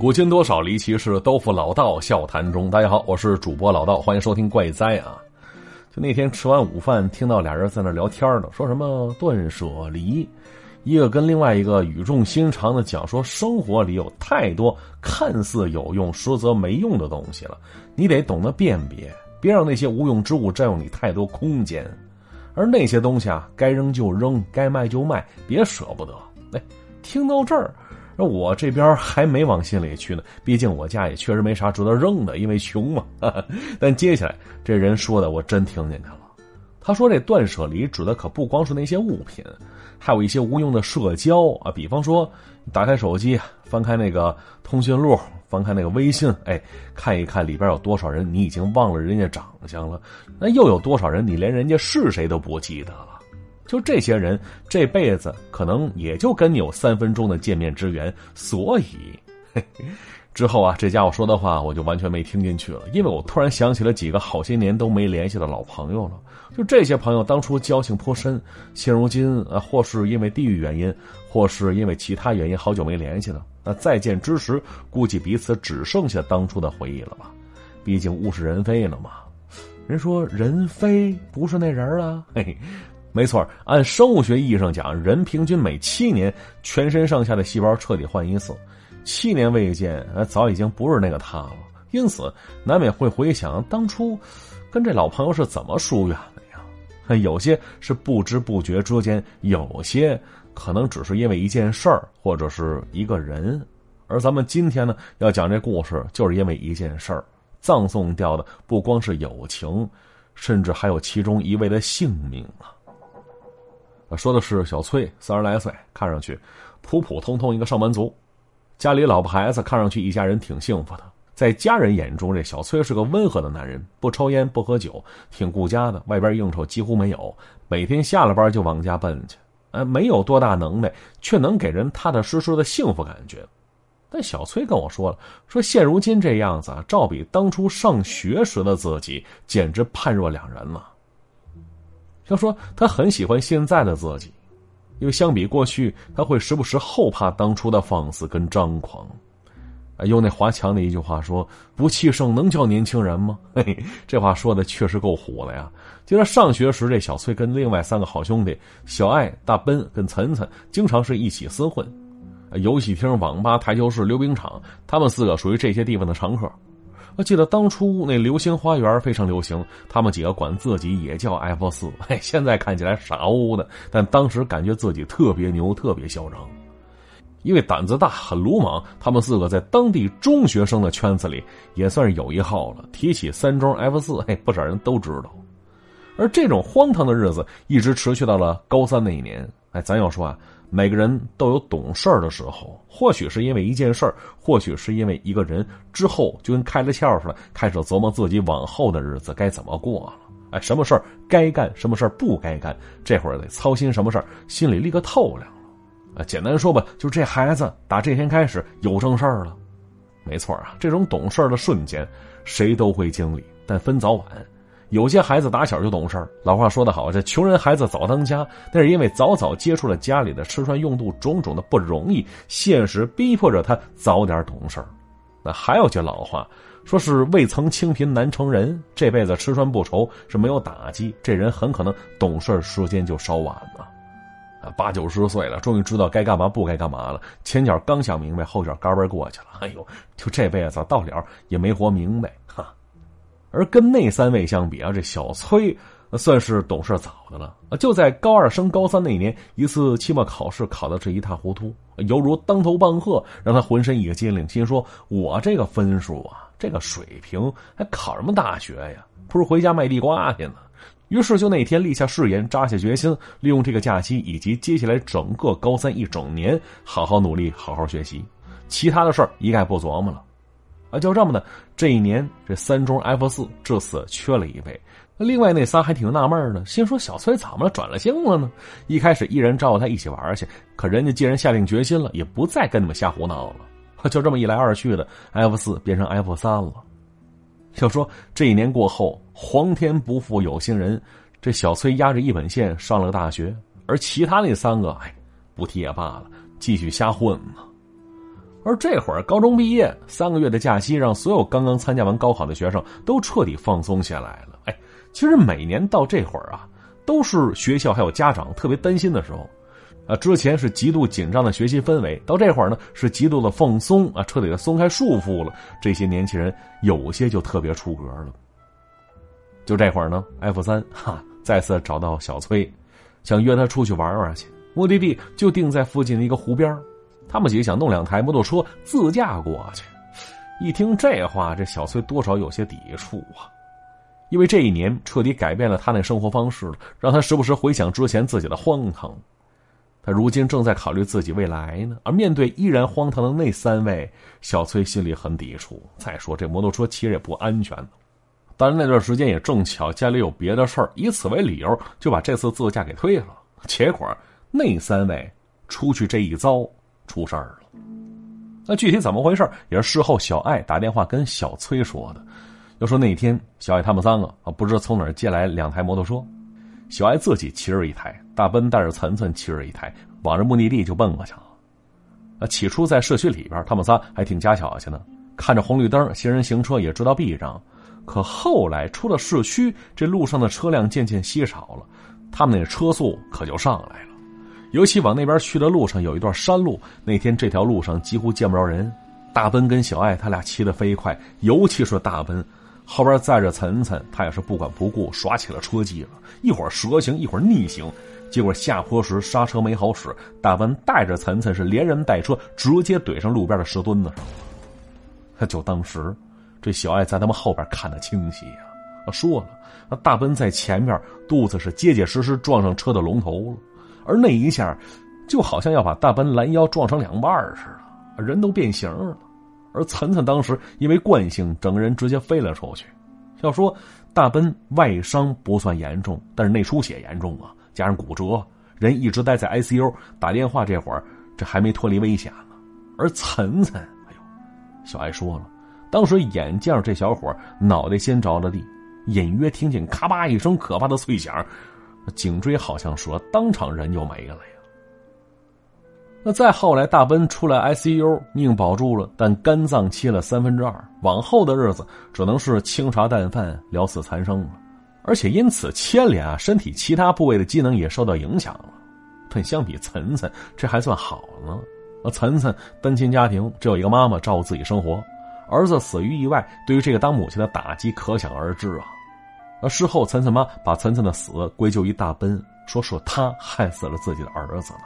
古今多少离奇事，都付老道笑谈中。大家好，我是主播老道，欢迎收听怪哉啊！就那天吃完午饭，听到俩人在那聊天呢，说什么断舍离，一个跟另外一个语重心长的讲说，生活里有太多看似有用，实则没用的东西了，你得懂得辨别，别让那些无用之物占用你太多空间。而那些东西啊，该扔就扔，该卖就卖，别舍不得。哎，听到这儿。那我这边还没往心里去呢，毕竟我家也确实没啥值得扔的，因为穷嘛。但接下来这人说的，我真听进去了。他说这断舍离指的可不光是那些物品，还有一些无用的社交啊，比方说打开手机，翻开那个通讯录，翻开那个微信，哎，看一看里边有多少人你已经忘了人家长相了，那又有多少人你连人家是谁都不记得了。就这些人这辈子可能也就跟你有三分钟的见面之缘，所以之后啊，这家伙说的话我就完全没听进去了，因为我突然想起了几个好些年都没联系的老朋友了。就这些朋友当初交情颇深，现如今啊，或是因为地域原因，或是因为其他原因，好久没联系了。那再见之时，估计彼此只剩下当初的回忆了吧？毕竟物是人非了嘛。人说人非不是那人啊，嘿。没错，按生物学意义上讲，人平均每七年全身上下的细胞彻底换一次，七年未见，早已经不是那个他了。因此，难免会回想当初跟这老朋友是怎么疏远的呀？有些是不知不觉之间，有些可能只是因为一件事儿或者是一个人。而咱们今天呢，要讲这故事，就是因为一件事儿，葬送掉的不光是友情，甚至还有其中一位的性命啊！说的是小崔，三十来岁，看上去普普通通一个上班族，家里老婆孩子看上去一家人挺幸福的。在家人眼中，这小崔是个温和的男人，不抽烟不喝酒，挺顾家的，外边应酬几乎没有，每天下了班就往家奔去。呃，没有多大能耐，却能给人踏踏实实的幸福感觉。但小崔跟我说了，说现如今这样子啊，照比当初上学时的自己，简直判若两人了。他说：“他很喜欢现在的自己，因为相比过去，他会时不时后怕当初的放肆跟张狂。啊，用那华强的一句话说：‘不气盛能叫年轻人吗？’ 嘿，这话说的确实够虎了呀。记得上学时，这小崔跟另外三个好兄弟小爱、大奔跟岑岑，经常是一起厮混。游戏厅、网吧、台球室、溜冰场，他们四个属于这些地方的常客。”我记得当初那流星花园非常流行，他们几个管自己也叫 F 四。嘿，现在看起来傻乎乎的，但当时感觉自己特别牛，特别嚣张。因为胆子大，很鲁莽，他们四个在当地中学生的圈子里也算是有一号了。提起三中 F 四，嘿，不少人都知道。而这种荒唐的日子一直持续到了高三那一年。哎，咱要说啊。每个人都有懂事儿的时候，或许是因为一件事儿，或许是因为一个人，之后就跟开了窍似的，开始琢磨自己往后的日子该怎么过了。哎，什么事儿该干，什么事儿不该干，这会儿得操心什么事儿，心里立个透亮了。啊，简单说吧，就是这孩子打这天开始有正事儿了。没错啊，这种懂事儿的瞬间，谁都会经历，但分早晚。有些孩子打小就懂事儿，老话说得好，这穷人孩子早当家，那是因为早早接触了家里的吃穿用度种种的不容易，现实逼迫着他早点懂事儿。那还有句老话，说是未曾清贫难成人，这辈子吃穿不愁是没有打击，这人很可能懂事时间就稍晚了。啊，八九十岁了，终于知道该干嘛不该干嘛了，前脚刚想明白，后脚嘎嘣过去了。哎呦，就这辈子到了也没活明白，哈。而跟那三位相比啊，这小崔算是懂事早的了！就在高二升高三那一年，一次期末考试考的是一塌糊涂，犹如当头棒喝，让他浑身一个激灵，心说：“我这个分数啊，这个水平，还考什么大学呀？不如回家卖地瓜去呢。”于是就那天立下誓言，扎下决心，利用这个假期以及接下来整个高三一整年，好好努力，好好学习，其他的事儿一概不琢磨了。啊，就这么的，这一年这三中 F 四至此缺了一位。另外那仨还挺纳闷的，心说小崔怎么了，转了性了呢？一开始一人招呼他一起玩去，可人家既然下定决心了，也不再跟你们瞎胡闹了。就这么一来二去的，F 四变成 F 三了。要说这一年过后，皇天不负有心人，这小崔压着一本线上了个大学，而其他那三个，哎，不提也罢了，继续瞎混呢。而这会儿高中毕业，三个月的假期让所有刚刚参加完高考的学生都彻底放松下来了。哎，其实每年到这会儿啊，都是学校还有家长特别担心的时候。啊，之前是极度紧张的学习氛围，到这会儿呢是极度的放松啊，彻底的松开束缚了。这些年轻人有些就特别出格了。就这会儿呢，F 三哈再次找到小崔，想约他出去玩玩去，目的地就定在附近的一个湖边他们几个想弄两台摩托车自驾过去。一听这话，这小崔多少有些抵触啊，因为这一年彻底改变了他那生活方式了，让他时不时回想之前自己的荒唐。他如今正在考虑自己未来呢，而面对依然荒唐的那三位，小崔心里很抵触。再说这摩托车骑着也不安全。当然那段时间也正巧家里有别的事儿，以此为理由就把这次自驾给推了。结果那三位出去这一遭出事儿了。那具体怎么回事也是事后小爱打电话跟小崔说的。要说那天小爱他们三个啊，不知道从哪儿借来两台摩托车。小爱自己骑着一台，大奔带着岑岑骑着一台，往着目的地就奔过去了。啊，起初在社区里边，他们仨还挺家巧些呢，看着红绿灯，行人行车也知道避让。可后来出了市区，这路上的车辆渐渐稀少了，他们那车速可就上来了。尤其往那边去的路上有一段山路，那天这条路上几乎见不着人。大奔跟小爱他俩骑得飞快，尤其是大奔。后边载着岑岑，他也是不管不顾，耍起了车技了。一会儿蛇行，一会儿逆行，结果下坡时刹车没好使，大奔带着岑岑是连人带车直接怼上路边的石墩子上了。就当时，这小爱在他们后边看得清晰呀。说了，那大奔在前面，肚子是结结实实撞上车的龙头了，而那一下，就好像要把大奔拦腰撞成两半似的，人都变形了。而岑岑当时因为惯性，整个人直接飞了出去。要说大奔外伤不算严重，但是内出血严重啊，加上骨折，人一直待在 ICU。打电话这会儿，这还没脱离危险呢。而岑岑，哎呦，小艾说了，当时眼见着这小伙脑袋先着了地，隐约听见咔吧一声可怕的脆响，颈椎好像说当场人就没了呀。那再后来，大奔出来 ICU，命保住了，但肝脏切了三分之二，往后的日子只能是清茶淡饭，聊死残生了。而且因此牵连啊，身体其他部位的机能也受到影响了。但相比岑岑，这还算好呢。那岑岑单亲家庭，只有一个妈妈照顾自己生活，儿子死于意外，对于这个当母亲的打击可想而知啊。而事后，岑岑妈把岑岑的死归咎于大奔，说是他害死了自己的儿子呢。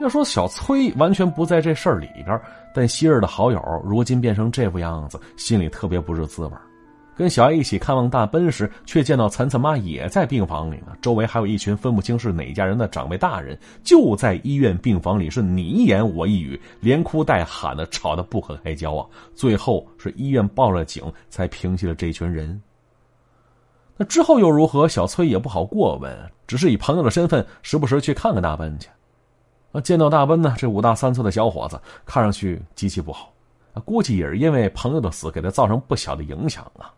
要说小崔完全不在这事儿里边，但昔日的好友如今变成这副样子，心里特别不是滋味跟小爱一起看望大奔时，却见到岑岑妈也在病房里呢，周围还有一群分不清是哪家人的长辈大人，就在医院病房里是你一言我一语，连哭带喊的，吵得不可开交啊！最后是医院报了警，才平息了这群人。那之后又如何？小崔也不好过问，只是以朋友的身份，时不时去看看大奔去。啊，见到大奔呢，这五大三粗的小伙子看上去极其不好，估计也是因为朋友的死给他造成不小的影响啊。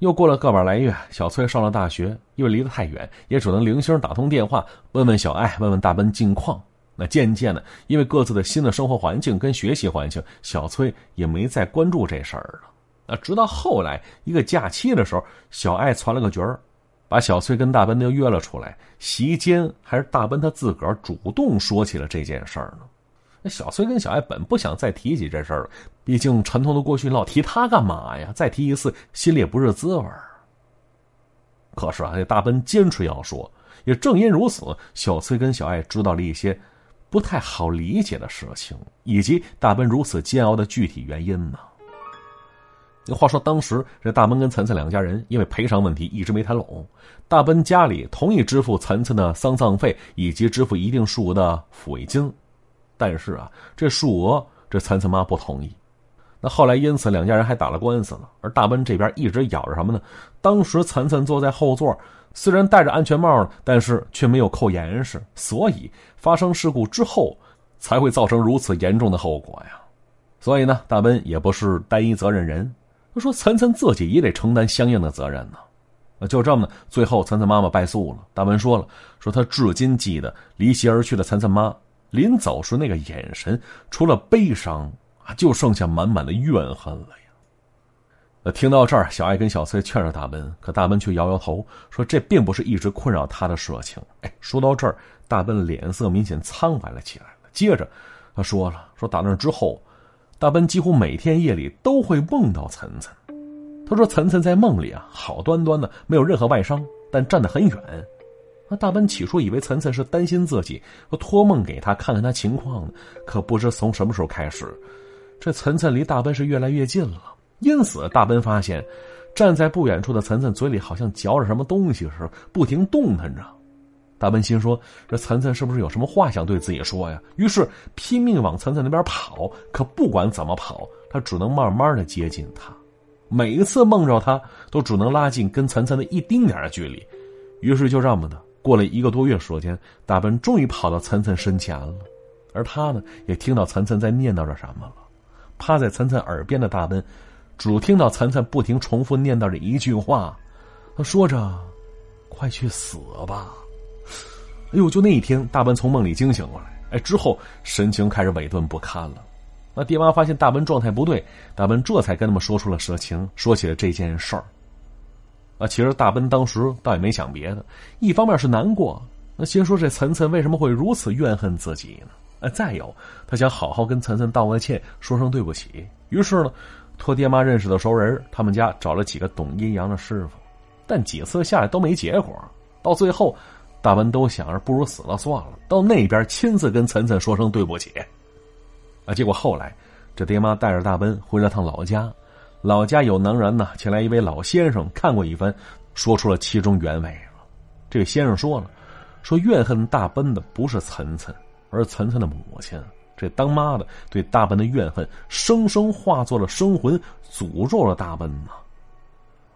又过了个把来月，小崔上了大学，因为离得太远，也只能零星打通电话问问小爱，问问大奔近况。那渐渐的，因为各自的新的生活环境跟学习环境，小崔也没再关注这事儿了。啊，直到后来一个假期的时候，小爱传了个角儿。把小崔跟大奔都约了出来，席间还是大奔他自个儿主动说起了这件事儿呢。那小崔跟小爱本不想再提起这事儿了，毕竟沉痛的过去老提他干嘛呀？再提一次，心里也不是滋味儿。可是啊，这大奔坚持要说，也正因如此，小崔跟小爱知道了一些不太好理解的事情，以及大奔如此煎熬的具体原因呢。那话说，当时这大奔跟岑岑两家人因为赔偿问题一直没谈拢。大奔家里同意支付岑岑的丧葬费以及支付一定数额的抚慰金，但是啊，这数额这岑岑妈不同意。那后来因此两家人还打了官司了。而大奔这边一直咬着什么呢？当时岑岑坐在后座，虽然戴着安全帽，但是却没有扣严实，所以发生事故之后才会造成如此严重的后果呀。所以呢，大奔也不是单一责任人。他说：“岑岑自己也得承担相应的责任呢。”就这么呢，最后岑岑妈妈败诉了。大文说了：“说他至今记得离席而去的岑岑妈临走时那个眼神，除了悲伤啊，就剩下满满的怨恨了呀。听到这儿，小艾跟小崔劝着大奔，可大奔却摇摇头，说这并不是一直困扰他的事情。哎，说到这儿，大奔脸色明显苍白了起来。接着，他说了，说打那之后，大奔几乎每天夜里都会梦到岑岑。他说：“岑岑在梦里啊，好端端的，没有任何外伤，但站得很远。那大奔起初以为岑岑是担心自己，托梦给他看看他情况呢。可不知从什么时候开始，这岑岑离大奔是越来越近了。因此，大奔发现，站在不远处的岑岑嘴里好像嚼着什么东西似的，不停动弹着。大奔心说：这岑岑是不是有什么话想对自己说呀？于是拼命往岑岑那边跑。可不管怎么跑，他只能慢慢的接近他。”每一次梦着他，都只能拉近跟岑岑的一丁点的距离。于是就这么的，过了一个多月时间，大奔终于跑到岑岑身前了。而他呢，也听到岑岑在念叨着什么了。趴在岑岑耳边的大奔，只听到岑岑不停重复念叨着一句话，他说着：“快去死吧！”哎呦，就那一天，大奔从梦里惊醒过来，哎，之后神情开始萎顿不堪了。那爹妈发现大奔状态不对，大奔这才跟他们说出了实情，说起了这件事儿。啊，其实大奔当时倒也没想别的，一方面是难过，那先说这岑岑为什么会如此怨恨自己呢？啊，再有他想好好跟岑岑道个歉，说声对不起。于是呢，托爹妈认识的熟人，他们家找了几个懂阴阳的师傅，但几次下来都没结果。到最后，大奔都想着不如死了算了，到那边亲自跟岑岑说声对不起。啊！结果后来，这爹妈带着大奔回了趟老家，老家有能人呢，请来一位老先生看过一番，说出了其中原委。这个先生说了，说怨恨大奔的不是岑岑，而是岑岑的母亲。这当妈的对大奔的怨恨，生生化作了生魂，诅咒了大奔呢。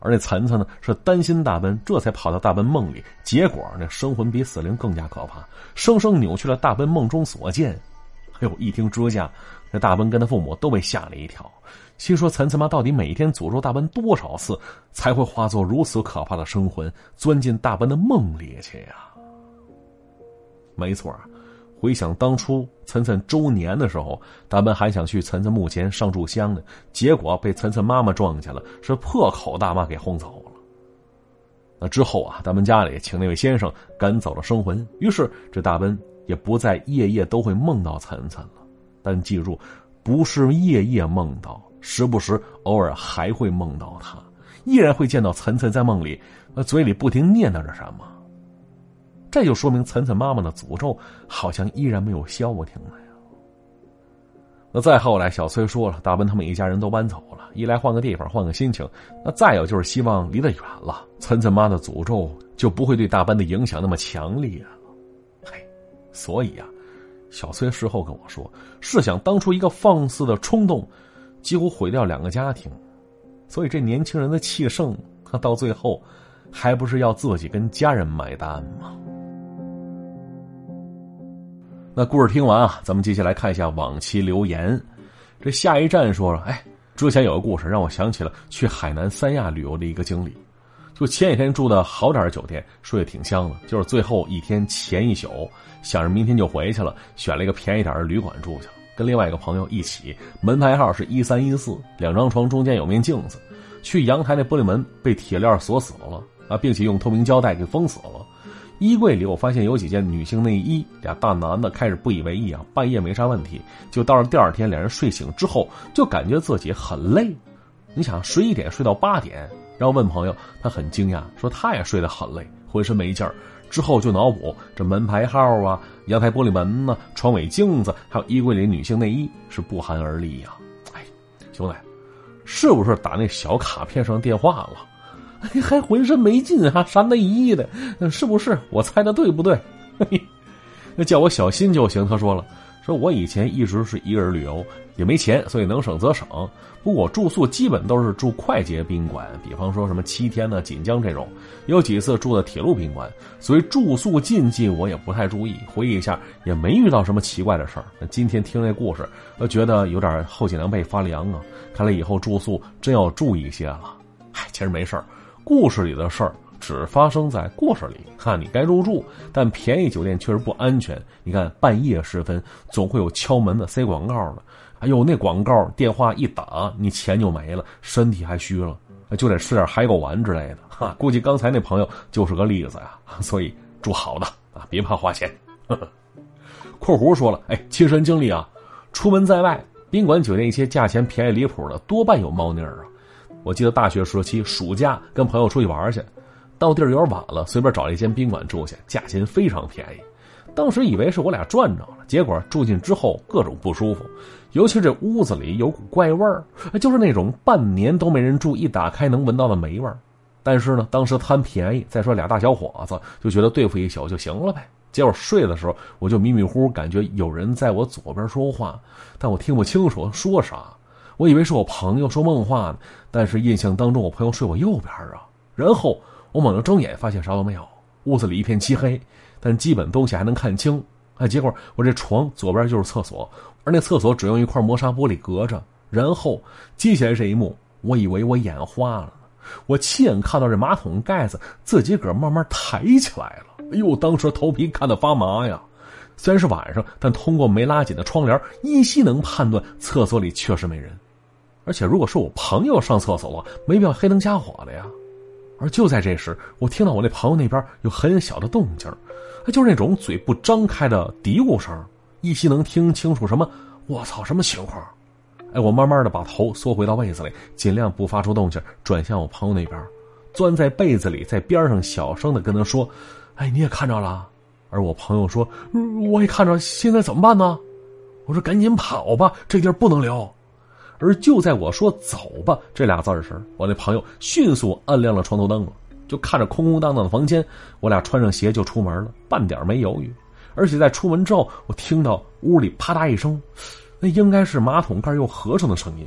而那岑岑呢，是担心大奔，这才跑到大奔梦里，结果那生魂比死灵更加可怕，生生扭曲了大奔梦中所见。哎呦！一听这下，这大奔跟他父母都被吓了一跳，心说：“岑岑妈到底每天诅咒大奔多少次，才会化作如此可怕的生魂，钻进大奔的梦里去呀？”没错回想当初岑岑周年的时候，大奔还想去岑岑墓前上炷香呢，结果被岑岑妈妈撞见了，是破口大骂给轰走了。那之后啊，大奔家里请那位先生赶走了生魂，于是这大奔。也不再夜夜都会梦到岑岑了，但记住，不是夜夜梦到，时不时偶尔还会梦到他，依然会见到岑岑在梦里，呃，嘴里不停念叨着什么。这就说明岑岑妈妈的诅咒好像依然没有消停了呀。那再后来，小崔说了，大奔他们一家人都搬走了，一来换个地方，换个心情；那再有就是希望离得远了，岑岑妈的诅咒就不会对大奔的影响那么强烈了。嘿。所以啊，小崔事后跟我说：“试想当初一个放肆的冲动，几乎毁掉两个家庭，所以这年轻人的气盛，他到最后，还不是要自己跟家人买单吗？”那故事听完啊，咱们接下来看一下往期留言。这下一站说了：“哎，之前有个故事让我想起了去海南三亚旅游的一个经历。”就前几天住的好点的酒店，睡得挺香的。就是最后一天前一宿，想着明天就回去了，选了一个便宜点的旅馆住去了。跟另外一个朋友一起，门牌号是一三一四，两张床中间有面镜子。去阳台那玻璃门被铁链锁死了啊，并且用透明胶带给封死了。衣柜里我发现有几件女性内衣，俩大男的开始不以为意啊，半夜没啥问题。就到了第二天，两人睡醒之后就感觉自己很累。你想十一点睡到八点？然后问朋友，他很惊讶，说他也睡得很累，浑身没劲儿。之后就脑补这门牌号啊、阳台玻璃门呢、床尾镜子，还有衣柜里女性内衣，是不寒而栗呀。哎，兄弟，是不是打那小卡片上电话了？还浑身没劲，还啥内衣的？是不是？我猜的对不对？那叫我小心就行。他说了。说我以前一直是一个人旅游，也没钱，所以能省则省。不过住宿基本都是住快捷宾馆，比方说什么七天的、锦江这种。有几次住的铁路宾馆，所以住宿禁忌我也不太注意。回忆一下，也没遇到什么奇怪的事儿。那今天听这故事，我觉得有点后脊梁背发凉啊。看来以后住宿真要注意一些了。唉，其实没事儿，故事里的事儿只发生在故事里。哈，你该入住，但便宜酒店确实不安全。你看，半夜时分总会有敲门的、塞广告的。哎呦，那广告电话一打，你钱就没了，身体还虚了，就得吃点海狗丸之类的。哈，估计刚才那朋友就是个例子呀。所以住好的啊，别怕花钱。括弧说了，哎，亲身经历啊，出门在外，宾馆、酒店一些价钱便宜离谱的，多半有猫腻儿啊。我记得大学时期暑假跟朋友出去玩去，到地儿有点晚了，随便找了一间宾馆住下，价钱非常便宜。当时以为是我俩赚着了，结果住进之后各种不舒服，尤其这屋子里有股怪味儿，就是那种半年都没人住，一打开能闻到的霉味儿。但是呢，当时贪便宜，再说俩大小伙子就觉得对付一宿就行了呗。结果睡的时候，我就迷迷糊糊感觉有人在我左边说话，但我听不清楚说啥。我以为是我朋友说梦话呢，但是印象当中我朋友睡我右边啊。然后我猛地睁眼，发现啥都没有，屋子里一片漆黑，但基本东西还能看清。哎，结果我这床左边就是厕所，而那厕所只用一块磨砂玻璃隔着。然后接下来这一幕，我以为我眼花了，我亲眼看到这马桶盖子自己个慢慢抬起来了。哎呦，当时头皮看得发麻呀！虽然是晚上，但通过没拉紧的窗帘，依稀能判断厕所里确实没人。而且，如果是我朋友上厕所了，没必要黑灯瞎火的呀。而就在这时，我听到我那朋友那边有很小的动静，就是那种嘴不张开的嘀咕声，依稀能听清楚什么“我操”什么情况。哎，我慢慢的把头缩回到被子里，尽量不发出动静，转向我朋友那边，钻在被子里，在边上小声的跟他说：“哎，你也看着了？”而我朋友说：“我也看着，现在怎么办呢？”我说：“赶紧跑吧，这地儿不能留。”而就在我说“走吧”这俩字时，我那朋友迅速按亮了床头灯了，就看着空空荡荡的房间，我俩穿上鞋就出门了，半点没犹豫。而且在出门之后，我听到屋里啪嗒一声，那应该是马桶盖又合上的声音，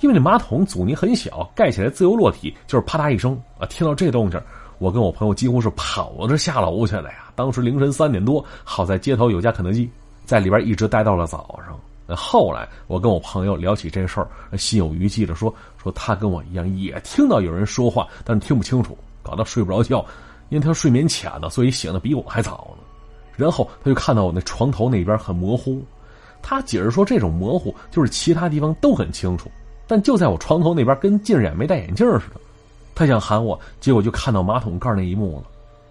因为那马桶阻尼很小，盖起来自由落体，就是啪嗒一声啊！听到这动静，我跟我朋友几乎是跑着下楼去了呀。当时凌晨三点多，好在街头有家肯德基，在里边一直待到了早上。后来我跟我朋友聊起这事儿，心有余悸的说：“说他跟我一样，也听到有人说话，但听不清楚，搞得睡不着觉。因为他睡眠浅呢，所以醒的比我还早呢。然后他就看到我那床头那边很模糊，他解释说这种模糊就是其他地方都很清楚，但就在我床头那边跟近视眼没戴眼镜似的。他想喊我，结果就看到马桶盖那一幕了。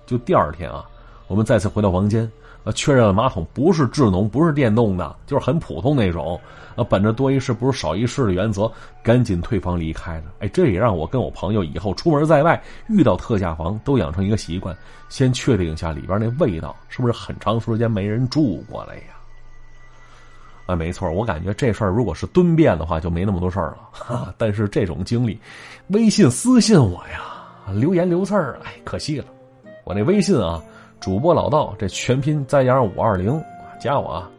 就第二天啊，我们再次回到房间。”呃，确认了马桶不是智能，不是电动的，就是很普通那种。呃，本着多一事不如少一事的原则，赶紧退房离开的。哎，这也让我跟我朋友以后出门在外遇到特价房都养成一个习惯，先确定一下里边那味道是不是很长时间没人住过了呀？啊，没错，我感觉这事儿如果是蹲便的话，就没那么多事儿了。但是这种经历，微信私信我呀，留言留字儿，哎，可惜了，我那微信啊。主播老道，这全拼再加上五二零，加我啊！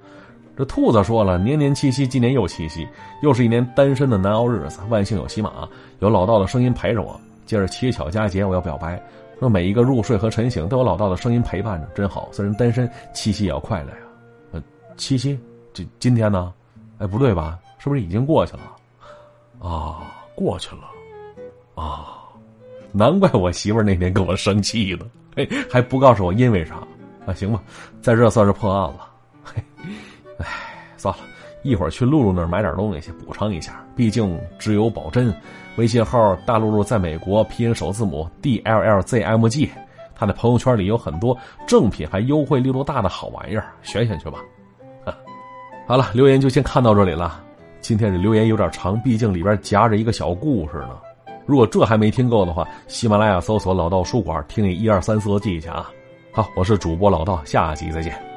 这兔子说了，年年七夕，今年又七夕，又是一年单身的难熬日子。万幸有喜马，有老道的声音陪着我。接着七巧佳节，我要表白，说每一个入睡和晨醒都有老道的声音陪伴着，真好。虽然单身，七夕也要快乐呀。呃，七夕，今今天呢？哎，不对吧？是不是已经过去了？啊，过去了。啊，难怪我媳妇那天跟我生气呢。嘿，还不告诉我因为啥？啊，行吧，在这算是破案了。嘿，哎，算了，一会儿去露露那儿买点东西去补偿一下。毕竟只有保真，微信号大露露在美国，拼音首字母 D L L Z M G。他的朋友圈里有很多正品，还优惠力度大的好玩意儿，选选去吧。啊，好了，留言就先看到这里了。今天这留言有点长，毕竟里边夹着一个小故事呢。如果这还没听够的话，喜马拉雅搜索“老道书馆”，听你一二三四的记一下啊！好，我是主播老道，下集再见。